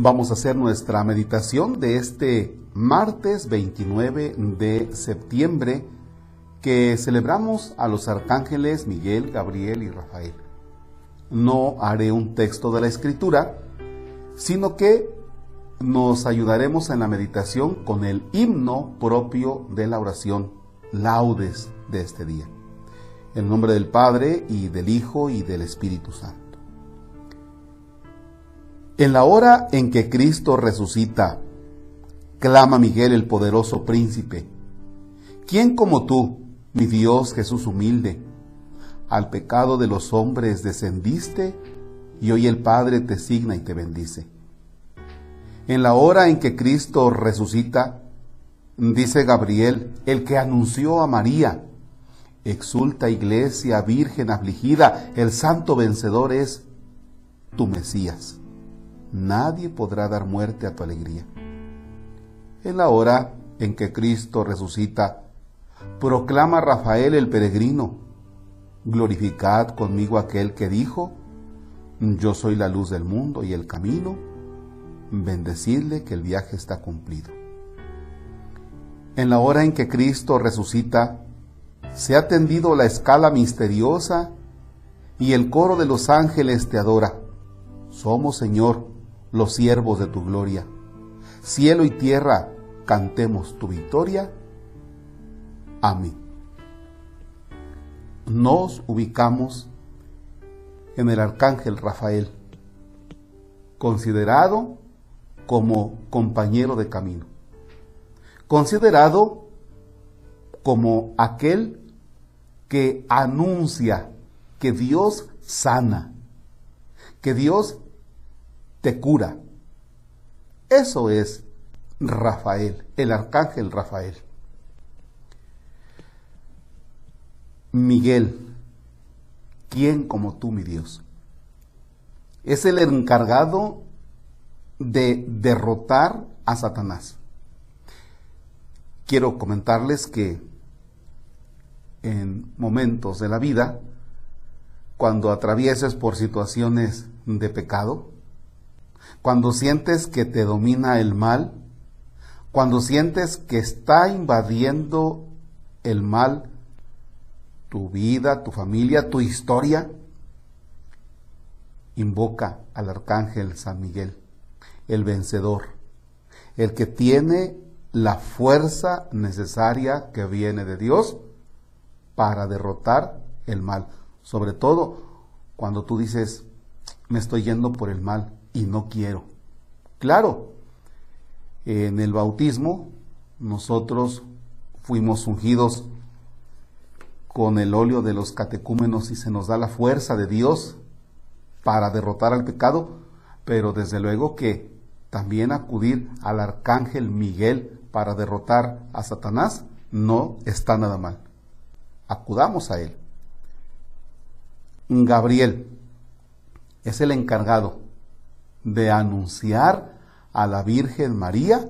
Vamos a hacer nuestra meditación de este martes 29 de septiembre que celebramos a los arcángeles Miguel, Gabriel y Rafael. No haré un texto de la escritura, sino que nos ayudaremos en la meditación con el himno propio de la oración, laudes de este día. En nombre del Padre y del Hijo y del Espíritu Santo. En la hora en que Cristo resucita, clama Miguel el poderoso príncipe, ¿quién como tú, mi Dios Jesús humilde, al pecado de los hombres descendiste y hoy el Padre te signa y te bendice? En la hora en que Cristo resucita, dice Gabriel, el que anunció a María, exulta iglesia, virgen afligida, el santo vencedor es tu Mesías nadie podrá dar muerte a tu alegría. En la hora en que Cristo resucita, proclama Rafael el peregrino, glorificad conmigo aquel que dijo, yo soy la luz del mundo y el camino, bendecidle que el viaje está cumplido. En la hora en que Cristo resucita, se ha tendido la escala misteriosa y el coro de los ángeles te adora. Somos, Señor, los siervos de tu gloria. Cielo y tierra, cantemos tu victoria. Amén. Nos ubicamos en el arcángel Rafael, considerado como compañero de camino, considerado como aquel que anuncia que Dios sana, que Dios te cura. Eso es Rafael, el arcángel Rafael. Miguel, ¿quién como tú, mi Dios? Es el encargado de derrotar a Satanás. Quiero comentarles que en momentos de la vida, cuando atravieses por situaciones de pecado, cuando sientes que te domina el mal, cuando sientes que está invadiendo el mal tu vida, tu familia, tu historia, invoca al arcángel San Miguel, el vencedor, el que tiene la fuerza necesaria que viene de Dios para derrotar el mal. Sobre todo cuando tú dices, me estoy yendo por el mal, y no quiero. Claro, en el bautismo nosotros fuimos ungidos con el óleo de los catecúmenos y se nos da la fuerza de Dios para derrotar al pecado, pero desde luego que también acudir al arcángel Miguel para derrotar a Satanás no está nada mal. Acudamos a él. Gabriel es el encargado de anunciar a la Virgen María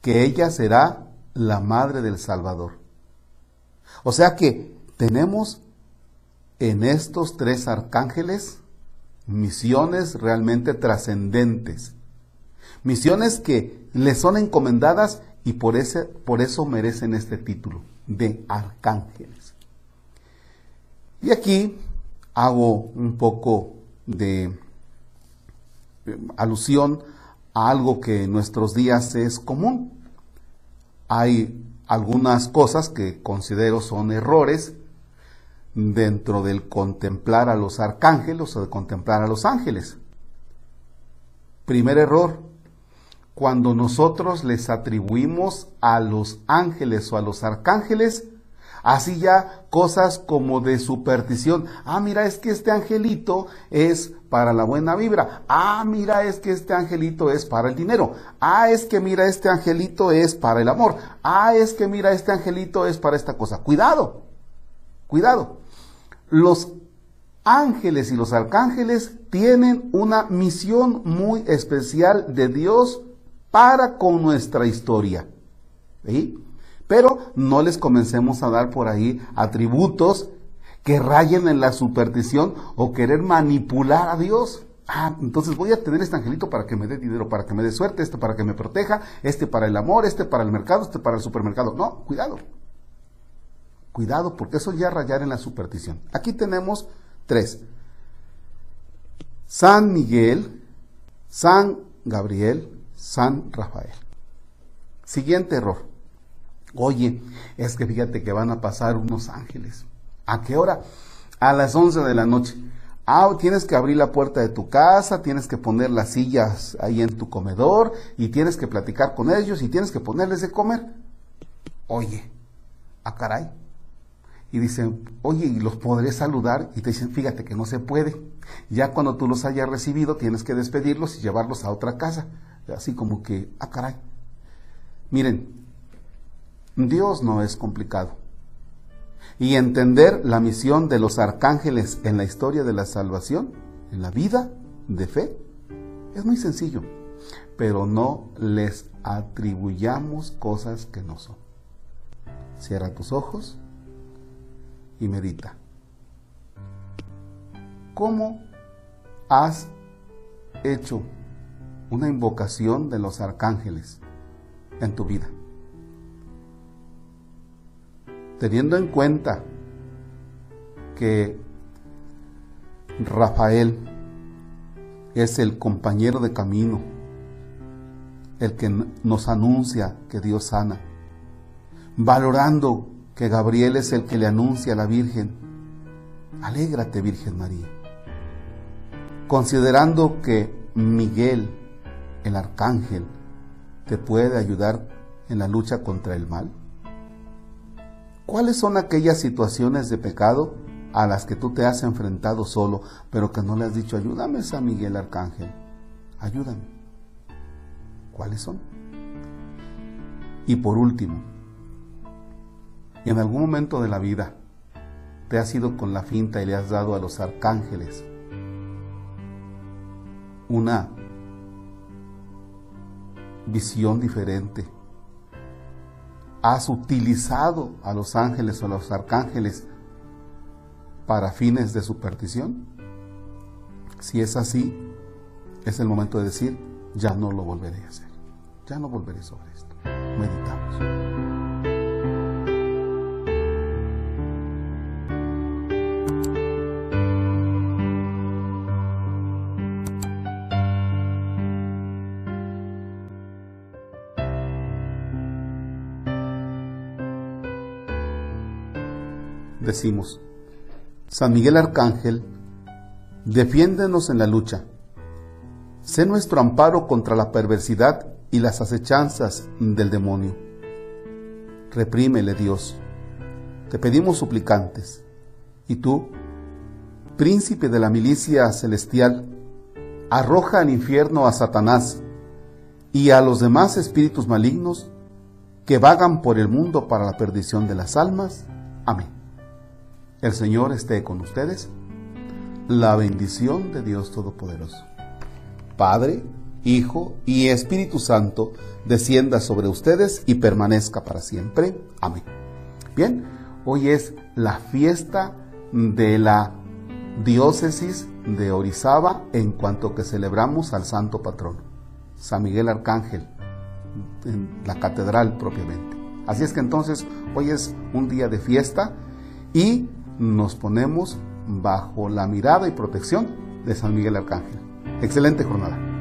que ella será la madre del Salvador. O sea que tenemos en estos tres arcángeles misiones realmente trascendentes, misiones que le son encomendadas y por, ese, por eso merecen este título de arcángeles. Y aquí hago un poco de alusión a algo que en nuestros días es común. Hay algunas cosas que considero son errores dentro del contemplar a los arcángeles o de contemplar a los ángeles. Primer error, cuando nosotros les atribuimos a los ángeles o a los arcángeles Así ya cosas como de superstición. Ah, mira, es que este angelito es para la buena vibra. Ah, mira, es que este angelito es para el dinero. Ah, es que mira, este angelito es para el amor. Ah, es que mira, este angelito es para esta cosa. Cuidado, cuidado. Los ángeles y los arcángeles tienen una misión muy especial de Dios para con nuestra historia. ¿Sí? Pero no les comencemos a dar por ahí atributos que rayen en la superstición o querer manipular a Dios. Ah, entonces voy a tener este angelito para que me dé dinero, para que me dé suerte, este para que me proteja, este para el amor, este para el mercado, este para el supermercado. No, cuidado. Cuidado, porque eso ya rayar en la superstición. Aquí tenemos tres. San Miguel, San Gabriel, San Rafael. Siguiente error. Oye, es que fíjate que van a pasar unos ángeles. ¿A qué hora? A las 11 de la noche. Ah, tienes que abrir la puerta de tu casa, tienes que poner las sillas ahí en tu comedor y tienes que platicar con ellos y tienes que ponerles de comer. Oye, a ah, caray. Y dicen, oye, ¿y los podré saludar? Y te dicen, fíjate que no se puede. Ya cuando tú los hayas recibido, tienes que despedirlos y llevarlos a otra casa. Así como que, ah, caray. Miren, Dios no es complicado. Y entender la misión de los arcángeles en la historia de la salvación, en la vida de fe, es muy sencillo. Pero no les atribuyamos cosas que no son. Cierra tus ojos y medita. ¿Cómo has hecho una invocación de los arcángeles en tu vida? Teniendo en cuenta que Rafael es el compañero de camino, el que nos anuncia que Dios sana, valorando que Gabriel es el que le anuncia a la Virgen, alégrate Virgen María, considerando que Miguel, el arcángel, te puede ayudar en la lucha contra el mal. ¿Cuáles son aquellas situaciones de pecado a las que tú te has enfrentado solo, pero que no le has dicho, ayúdame San Miguel Arcángel, ayúdame? ¿Cuáles son? Y por último, en algún momento de la vida te has ido con la finta y le has dado a los arcángeles una visión diferente has utilizado a los ángeles o a los arcángeles para fines de superstición? Si es así, es el momento de decir, ya no lo volveré a hacer. Ya no volveré sobre esto. Meditamos. Decimos, San Miguel Arcángel, defiéndenos en la lucha. Sé nuestro amparo contra la perversidad y las acechanzas del demonio. Reprímele Dios. Te pedimos suplicantes. Y tú, príncipe de la milicia celestial, arroja al infierno a Satanás y a los demás espíritus malignos que vagan por el mundo para la perdición de las almas. Amén. El Señor esté con ustedes. La bendición de Dios Todopoderoso. Padre, Hijo y Espíritu Santo descienda sobre ustedes y permanezca para siempre. Amén. Bien, hoy es la fiesta de la diócesis de Orizaba en cuanto que celebramos al santo patrón, San Miguel Arcángel, en la catedral propiamente. Así es que entonces hoy es un día de fiesta y nos ponemos bajo la mirada y protección de San Miguel Arcángel. Excelente jornada.